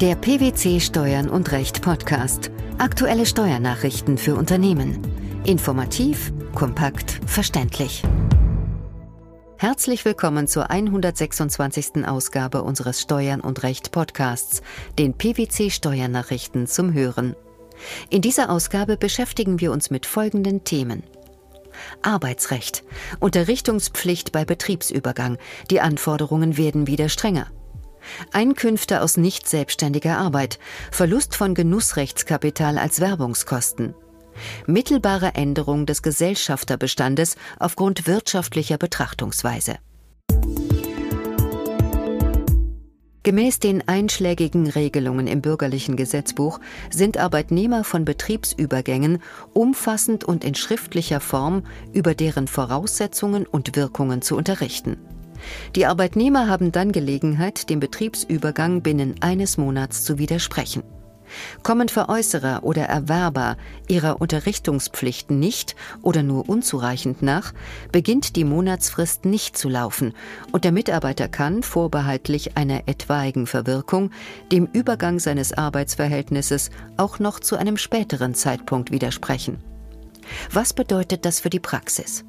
Der PwC Steuern und Recht Podcast. Aktuelle Steuernachrichten für Unternehmen. Informativ, kompakt, verständlich. Herzlich willkommen zur 126. Ausgabe unseres Steuern und Recht Podcasts, den PwC Steuernachrichten zum Hören. In dieser Ausgabe beschäftigen wir uns mit folgenden Themen. Arbeitsrecht, Unterrichtungspflicht bei Betriebsübergang, die Anforderungen werden wieder strenger. Einkünfte aus nicht selbstständiger Arbeit, Verlust von Genussrechtskapital als Werbungskosten. Mittelbare Änderung des Gesellschafterbestandes aufgrund wirtschaftlicher Betrachtungsweise. Gemäß den einschlägigen Regelungen im bürgerlichen Gesetzbuch sind Arbeitnehmer von Betriebsübergängen umfassend und in schriftlicher Form über deren Voraussetzungen und Wirkungen zu unterrichten. Die Arbeitnehmer haben dann Gelegenheit, dem Betriebsübergang binnen eines Monats zu widersprechen. Kommen Veräußerer oder Erwerber ihrer Unterrichtungspflichten nicht oder nur unzureichend nach, beginnt die Monatsfrist nicht zu laufen und der Mitarbeiter kann, vorbehaltlich einer etwaigen Verwirkung, dem Übergang seines Arbeitsverhältnisses auch noch zu einem späteren Zeitpunkt widersprechen. Was bedeutet das für die Praxis?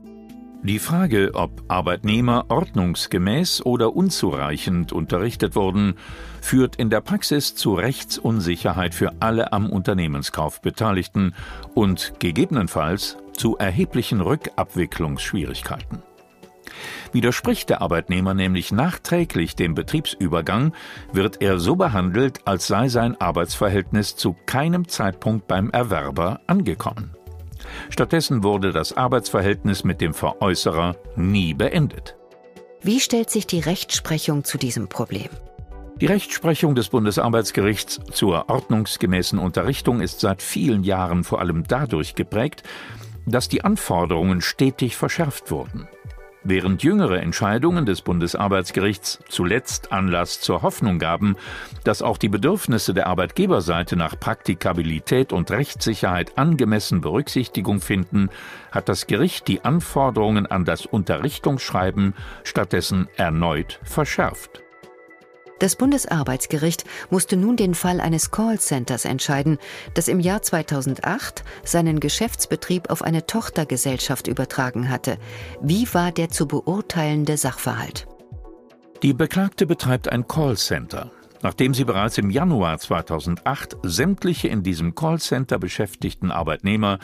Die Frage, ob Arbeitnehmer ordnungsgemäß oder unzureichend unterrichtet wurden, führt in der Praxis zu Rechtsunsicherheit für alle am Unternehmenskauf Beteiligten und gegebenenfalls zu erheblichen Rückabwicklungsschwierigkeiten. Widerspricht der Arbeitnehmer nämlich nachträglich dem Betriebsübergang, wird er so behandelt, als sei sein Arbeitsverhältnis zu keinem Zeitpunkt beim Erwerber angekommen. Stattdessen wurde das Arbeitsverhältnis mit dem Veräußerer nie beendet. Wie stellt sich die Rechtsprechung zu diesem Problem? Die Rechtsprechung des Bundesarbeitsgerichts zur ordnungsgemäßen Unterrichtung ist seit vielen Jahren vor allem dadurch geprägt, dass die Anforderungen stetig verschärft wurden. Während jüngere Entscheidungen des Bundesarbeitsgerichts zuletzt Anlass zur Hoffnung gaben, dass auch die Bedürfnisse der Arbeitgeberseite nach Praktikabilität und Rechtssicherheit angemessen Berücksichtigung finden, hat das Gericht die Anforderungen an das Unterrichtungsschreiben stattdessen erneut verschärft. Das Bundesarbeitsgericht musste nun den Fall eines Callcenters entscheiden, das im Jahr 2008 seinen Geschäftsbetrieb auf eine Tochtergesellschaft übertragen hatte. Wie war der zu beurteilende Sachverhalt? Die Beklagte betreibt ein Callcenter. Nachdem sie bereits im Januar 2008 sämtliche in diesem Callcenter beschäftigten Arbeitnehmer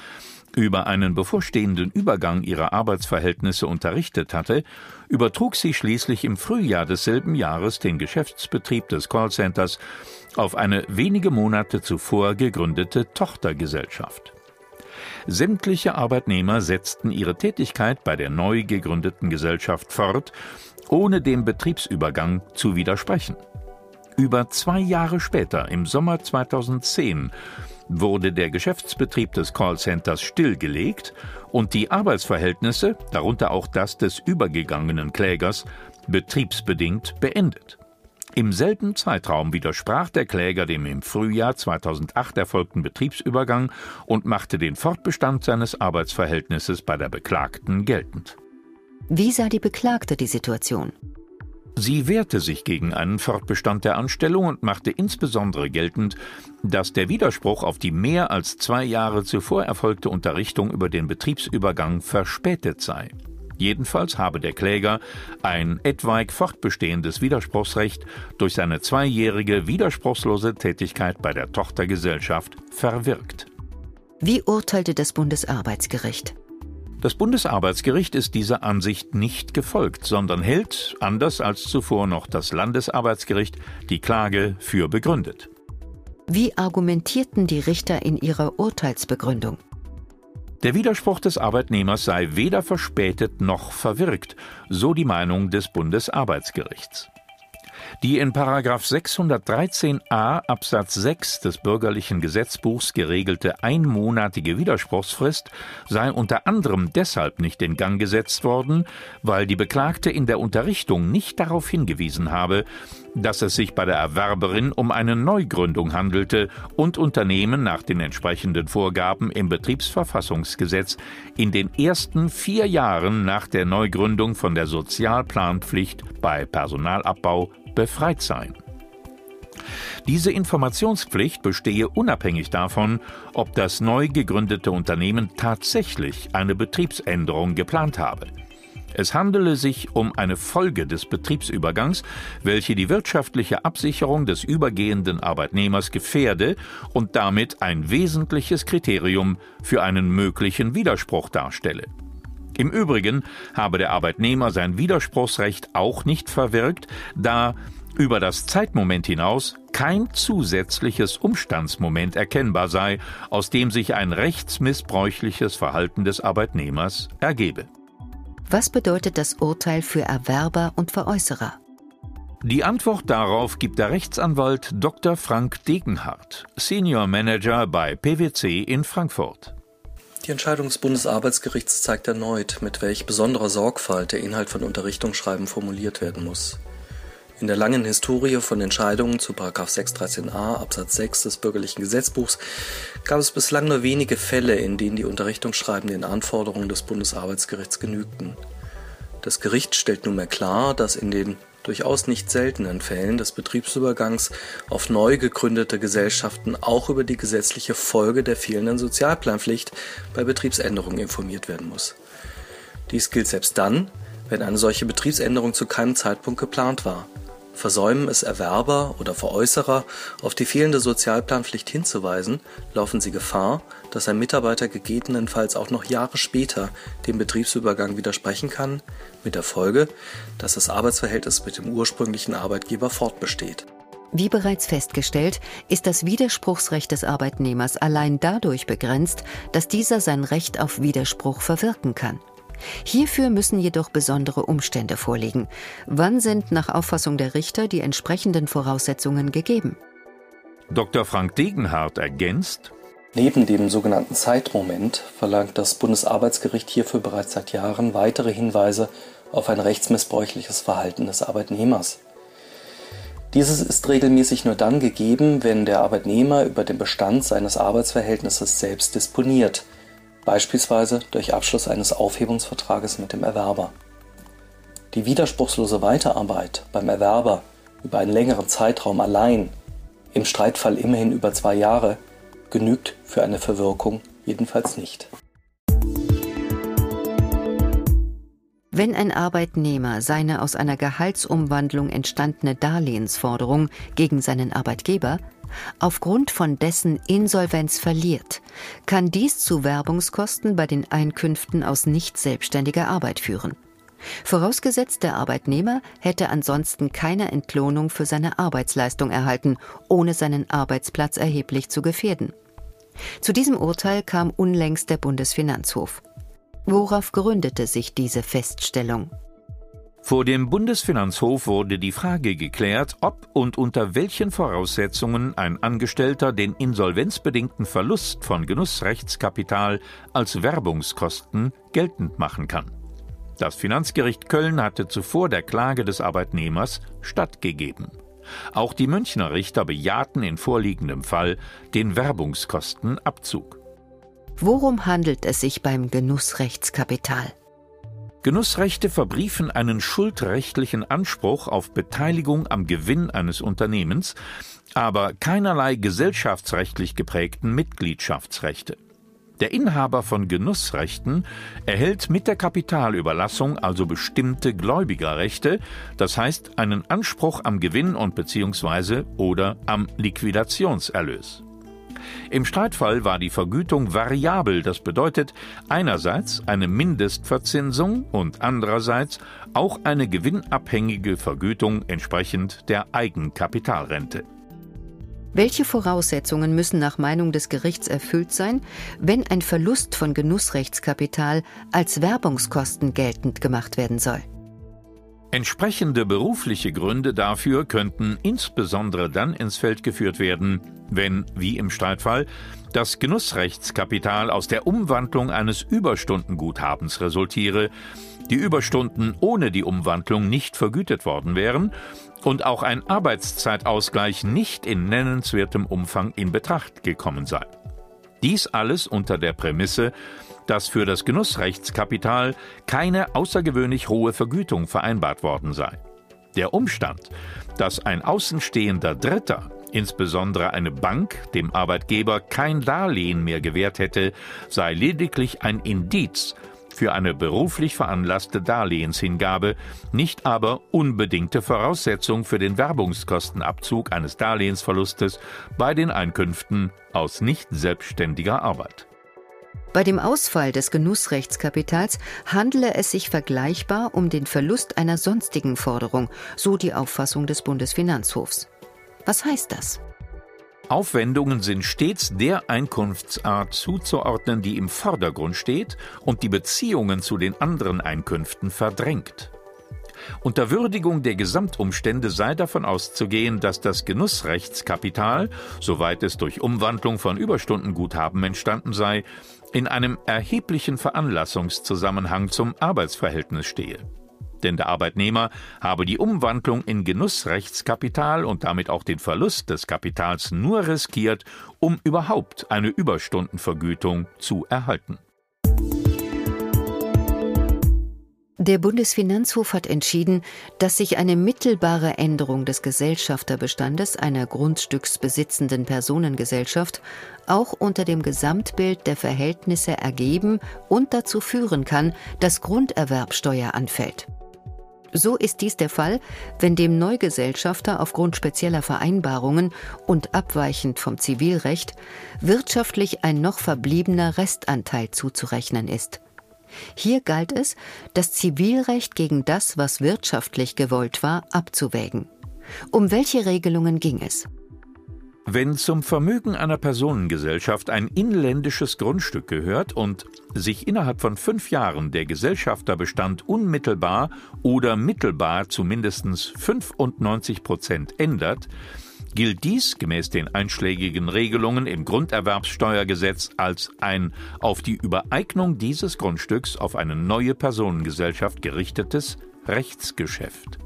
über einen bevorstehenden Übergang ihrer Arbeitsverhältnisse unterrichtet hatte, übertrug sie schließlich im Frühjahr desselben Jahres den Geschäftsbetrieb des Callcenters auf eine wenige Monate zuvor gegründete Tochtergesellschaft. Sämtliche Arbeitnehmer setzten ihre Tätigkeit bei der neu gegründeten Gesellschaft fort, ohne dem Betriebsübergang zu widersprechen. Über zwei Jahre später, im Sommer 2010, wurde der Geschäftsbetrieb des Callcenters stillgelegt und die Arbeitsverhältnisse, darunter auch das des übergegangenen Klägers, betriebsbedingt beendet. Im selben Zeitraum widersprach der Kläger dem im Frühjahr 2008 erfolgten Betriebsübergang und machte den Fortbestand seines Arbeitsverhältnisses bei der Beklagten geltend. Wie sah die Beklagte die Situation? Sie wehrte sich gegen einen Fortbestand der Anstellung und machte insbesondere geltend, dass der Widerspruch auf die mehr als zwei Jahre zuvor erfolgte Unterrichtung über den Betriebsübergang verspätet sei. Jedenfalls habe der Kläger ein etwaig fortbestehendes Widerspruchsrecht durch seine zweijährige widerspruchslose Tätigkeit bei der Tochtergesellschaft verwirkt. Wie urteilte das Bundesarbeitsgericht? Das Bundesarbeitsgericht ist dieser Ansicht nicht gefolgt, sondern hält, anders als zuvor noch das Landesarbeitsgericht, die Klage für begründet. Wie argumentierten die Richter in ihrer Urteilsbegründung? Der Widerspruch des Arbeitnehmers sei weder verspätet noch verwirkt, so die Meinung des Bundesarbeitsgerichts. Die in 613a Absatz 6 des bürgerlichen Gesetzbuchs geregelte einmonatige Widerspruchsfrist sei unter anderem deshalb nicht in Gang gesetzt worden, weil die Beklagte in der Unterrichtung nicht darauf hingewiesen habe, dass es sich bei der Erwerberin um eine Neugründung handelte und Unternehmen nach den entsprechenden Vorgaben im Betriebsverfassungsgesetz in den ersten vier Jahren nach der Neugründung von der Sozialplanpflicht bei Personalabbau befreit sein. Diese Informationspflicht bestehe unabhängig davon, ob das neu gegründete Unternehmen tatsächlich eine Betriebsänderung geplant habe. Es handele sich um eine Folge des Betriebsübergangs, welche die wirtschaftliche Absicherung des übergehenden Arbeitnehmers gefährde und damit ein wesentliches Kriterium für einen möglichen Widerspruch darstelle. Im Übrigen habe der Arbeitnehmer sein Widerspruchsrecht auch nicht verwirkt, da über das Zeitmoment hinaus kein zusätzliches Umstandsmoment erkennbar sei, aus dem sich ein rechtsmissbräuchliches Verhalten des Arbeitnehmers ergebe. Was bedeutet das Urteil für Erwerber und Veräußerer? Die Antwort darauf gibt der Rechtsanwalt Dr. Frank Degenhardt, Senior Manager bei PwC in Frankfurt. Die Entscheidung des Bundesarbeitsgerichts zeigt erneut, mit welch besonderer Sorgfalt der Inhalt von Unterrichtungsschreiben formuliert werden muss. In der langen Historie von Entscheidungen zu 613a Absatz 6 des Bürgerlichen Gesetzbuchs gab es bislang nur wenige Fälle, in denen die Unterrichtungsschreiben den Anforderungen des Bundesarbeitsgerichts genügten. Das Gericht stellt nunmehr klar, dass in den durchaus nicht seltenen Fällen des Betriebsübergangs auf neu gegründete Gesellschaften auch über die gesetzliche Folge der fehlenden Sozialplanpflicht bei Betriebsänderungen informiert werden muss. Dies gilt selbst dann, wenn eine solche Betriebsänderung zu keinem Zeitpunkt geplant war. Versäumen es Erwerber oder Veräußerer, auf die fehlende Sozialplanpflicht hinzuweisen, laufen sie Gefahr, dass ein Mitarbeiter gegebenenfalls auch noch Jahre später dem Betriebsübergang widersprechen kann, mit der Folge, dass das Arbeitsverhältnis mit dem ursprünglichen Arbeitgeber fortbesteht. Wie bereits festgestellt, ist das Widerspruchsrecht des Arbeitnehmers allein dadurch begrenzt, dass dieser sein Recht auf Widerspruch verwirken kann. Hierfür müssen jedoch besondere Umstände vorliegen. Wann sind nach Auffassung der Richter die entsprechenden Voraussetzungen gegeben? Dr. Frank Degenhardt ergänzt, Neben dem sogenannten Zeitmoment verlangt das Bundesarbeitsgericht hierfür bereits seit Jahren weitere Hinweise auf ein rechtsmissbräuchliches Verhalten des Arbeitnehmers. Dieses ist regelmäßig nur dann gegeben, wenn der Arbeitnehmer über den Bestand seines Arbeitsverhältnisses selbst disponiert – beispielsweise durch Abschluss eines Aufhebungsvertrages mit dem Erwerber. Die widerspruchslose Weiterarbeit beim Erwerber über einen längeren Zeitraum allein, im Streitfall immerhin über zwei Jahre, genügt für eine Verwirkung jedenfalls nicht. Wenn ein Arbeitnehmer seine aus einer Gehaltsumwandlung entstandene Darlehensforderung gegen seinen Arbeitgeber aufgrund von dessen Insolvenz verliert, kann dies zu Werbungskosten bei den Einkünften aus nicht selbstständiger Arbeit führen. Vorausgesetzt, der Arbeitnehmer hätte ansonsten keine Entlohnung für seine Arbeitsleistung erhalten, ohne seinen Arbeitsplatz erheblich zu gefährden. Zu diesem Urteil kam unlängst der Bundesfinanzhof. Worauf gründete sich diese Feststellung? Vor dem Bundesfinanzhof wurde die Frage geklärt, ob und unter welchen Voraussetzungen ein Angestellter den insolvenzbedingten Verlust von Genussrechtskapital als Werbungskosten geltend machen kann. Das Finanzgericht Köln hatte zuvor der Klage des Arbeitnehmers stattgegeben. Auch die Münchner Richter bejahten in vorliegendem Fall den Werbungskostenabzug. Worum handelt es sich beim Genussrechtskapital? Genussrechte verbriefen einen schuldrechtlichen Anspruch auf Beteiligung am Gewinn eines Unternehmens, aber keinerlei gesellschaftsrechtlich geprägten Mitgliedschaftsrechte. Der Inhaber von Genussrechten erhält mit der Kapitalüberlassung also bestimmte Gläubigerrechte, das heißt einen Anspruch am Gewinn und bzw. oder am Liquidationserlös. Im Streitfall war die Vergütung variabel, das bedeutet einerseits eine Mindestverzinsung und andererseits auch eine gewinnabhängige Vergütung entsprechend der Eigenkapitalrente. Welche Voraussetzungen müssen nach Meinung des Gerichts erfüllt sein, wenn ein Verlust von Genussrechtskapital als Werbungskosten geltend gemacht werden soll? Entsprechende berufliche Gründe dafür könnten insbesondere dann ins Feld geführt werden, wenn, wie im Streitfall, das Genussrechtskapital aus der Umwandlung eines Überstundenguthabens resultiere, die Überstunden ohne die Umwandlung nicht vergütet worden wären und auch ein Arbeitszeitausgleich nicht in nennenswertem Umfang in Betracht gekommen sei. Dies alles unter der Prämisse, dass für das Genussrechtskapital keine außergewöhnlich hohe Vergütung vereinbart worden sei. Der Umstand, dass ein außenstehender Dritter insbesondere eine Bank dem Arbeitgeber kein Darlehen mehr gewährt hätte, sei lediglich ein Indiz für eine beruflich veranlasste Darlehenshingabe, nicht aber unbedingte Voraussetzung für den Werbungskostenabzug eines Darlehensverlustes bei den Einkünften aus nicht selbstständiger Arbeit. Bei dem Ausfall des Genussrechtskapitals handele es sich vergleichbar um den Verlust einer sonstigen Forderung, so die Auffassung des Bundesfinanzhofs. Was heißt das? Aufwendungen sind stets der Einkunftsart zuzuordnen, die im Vordergrund steht und die Beziehungen zu den anderen Einkünften verdrängt. Unter Würdigung der Gesamtumstände sei davon auszugehen, dass das Genussrechtskapital, soweit es durch Umwandlung von Überstundenguthaben entstanden sei, in einem erheblichen Veranlassungszusammenhang zum Arbeitsverhältnis stehe denn der Arbeitnehmer habe die Umwandlung in Genussrechtskapital und damit auch den Verlust des Kapitals nur riskiert, um überhaupt eine Überstundenvergütung zu erhalten. Der Bundesfinanzhof hat entschieden, dass sich eine mittelbare Änderung des Gesellschafterbestandes einer grundstücksbesitzenden Personengesellschaft auch unter dem Gesamtbild der Verhältnisse ergeben und dazu führen kann, dass Grunderwerbsteuer anfällt. So ist dies der Fall, wenn dem Neugesellschafter aufgrund spezieller Vereinbarungen und abweichend vom Zivilrecht wirtschaftlich ein noch verbliebener Restanteil zuzurechnen ist. Hier galt es, das Zivilrecht gegen das, was wirtschaftlich gewollt war, abzuwägen. Um welche Regelungen ging es? Wenn zum Vermögen einer Personengesellschaft ein inländisches Grundstück gehört und sich innerhalb von fünf Jahren der Gesellschafterbestand unmittelbar oder mittelbar zu mindestens 95 Prozent ändert, gilt dies gemäß den einschlägigen Regelungen im Grunderwerbssteuergesetz als ein auf die Übereignung dieses Grundstücks auf eine neue Personengesellschaft gerichtetes Rechtsgeschäft.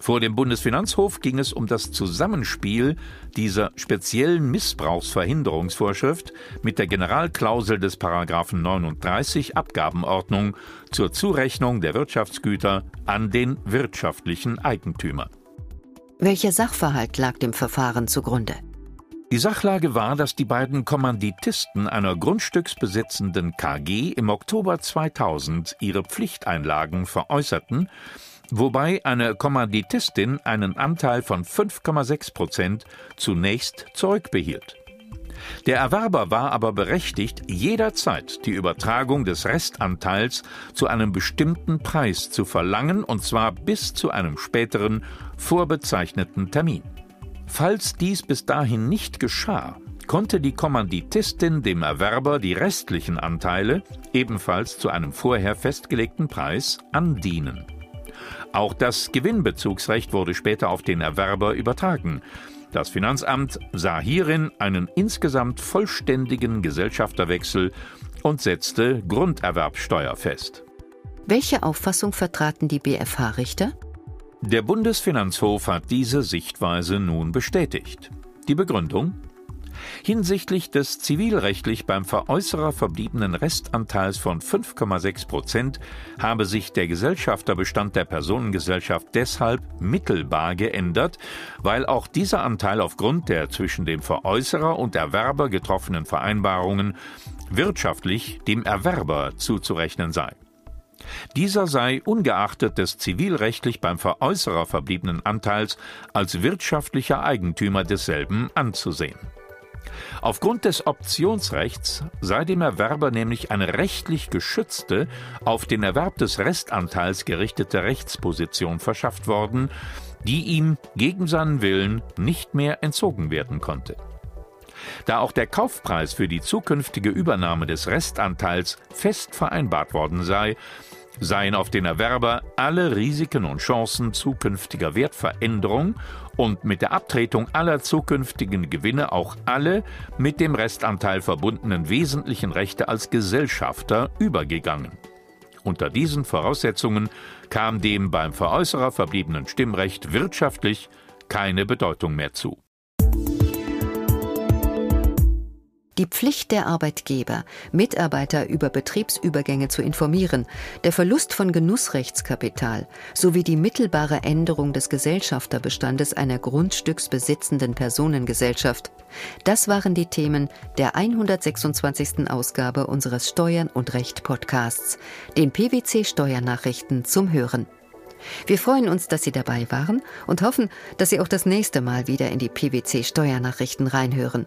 Vor dem Bundesfinanzhof ging es um das Zusammenspiel dieser speziellen Missbrauchsverhinderungsvorschrift mit der Generalklausel des Paragraphen 39 Abgabenordnung zur Zurechnung der Wirtschaftsgüter an den wirtschaftlichen Eigentümer. Welcher Sachverhalt lag dem Verfahren zugrunde? Die Sachlage war, dass die beiden Kommanditisten einer grundstücksbesitzenden KG im Oktober 2000 ihre Pflichteinlagen veräußerten wobei eine Kommanditistin einen Anteil von 5,6 Prozent zunächst zurückbehielt. Der Erwerber war aber berechtigt, jederzeit die Übertragung des Restanteils zu einem bestimmten Preis zu verlangen, und zwar bis zu einem späteren, vorbezeichneten Termin. Falls dies bis dahin nicht geschah, konnte die Kommanditistin dem Erwerber die restlichen Anteile, ebenfalls zu einem vorher festgelegten Preis, andienen. Auch das Gewinnbezugsrecht wurde später auf den Erwerber übertragen. Das Finanzamt sah hierin einen insgesamt vollständigen Gesellschafterwechsel und setzte Grunderwerbsteuer fest. Welche Auffassung vertraten die BFH-Richter? Der Bundesfinanzhof hat diese Sichtweise nun bestätigt. Die Begründung? Hinsichtlich des zivilrechtlich beim Veräußerer verbliebenen Restanteils von 5,6 Prozent habe sich der Gesellschafterbestand der Personengesellschaft deshalb mittelbar geändert, weil auch dieser Anteil aufgrund der zwischen dem Veräußerer und Erwerber getroffenen Vereinbarungen wirtschaftlich dem Erwerber zuzurechnen sei. Dieser sei ungeachtet des zivilrechtlich beim Veräußerer verbliebenen Anteils als wirtschaftlicher Eigentümer desselben anzusehen. Aufgrund des Optionsrechts sei dem Erwerber nämlich eine rechtlich geschützte, auf den Erwerb des Restanteils gerichtete Rechtsposition verschafft worden, die ihm gegen seinen Willen nicht mehr entzogen werden konnte. Da auch der Kaufpreis für die zukünftige Übernahme des Restanteils fest vereinbart worden sei, seien auf den Erwerber alle Risiken und Chancen zukünftiger Wertveränderung und mit der Abtretung aller zukünftigen Gewinne auch alle mit dem Restanteil verbundenen wesentlichen Rechte als Gesellschafter übergegangen. Unter diesen Voraussetzungen kam dem beim Veräußerer verbliebenen Stimmrecht wirtschaftlich keine Bedeutung mehr zu. Die Pflicht der Arbeitgeber, Mitarbeiter über Betriebsübergänge zu informieren, der Verlust von Genussrechtskapital sowie die mittelbare Änderung des Gesellschafterbestandes einer grundstücksbesitzenden Personengesellschaft. Das waren die Themen der 126. Ausgabe unseres Steuern und Recht Podcasts, den PwC Steuernachrichten zum Hören. Wir freuen uns, dass Sie dabei waren und hoffen, dass Sie auch das nächste Mal wieder in die PwC Steuernachrichten reinhören.